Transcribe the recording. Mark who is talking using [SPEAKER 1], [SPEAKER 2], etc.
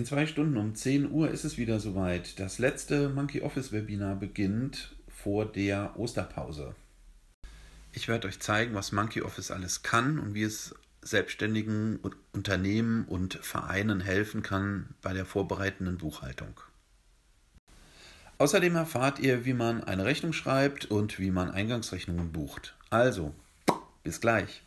[SPEAKER 1] In zwei Stunden um 10 Uhr ist es wieder soweit. Das letzte Monkey Office Webinar beginnt vor der Osterpause. Ich werde euch zeigen, was Monkey Office alles kann und wie es selbstständigen Unternehmen und Vereinen helfen kann bei der vorbereitenden Buchhaltung. Außerdem erfahrt ihr, wie man eine Rechnung schreibt und wie man Eingangsrechnungen bucht. Also, bis gleich.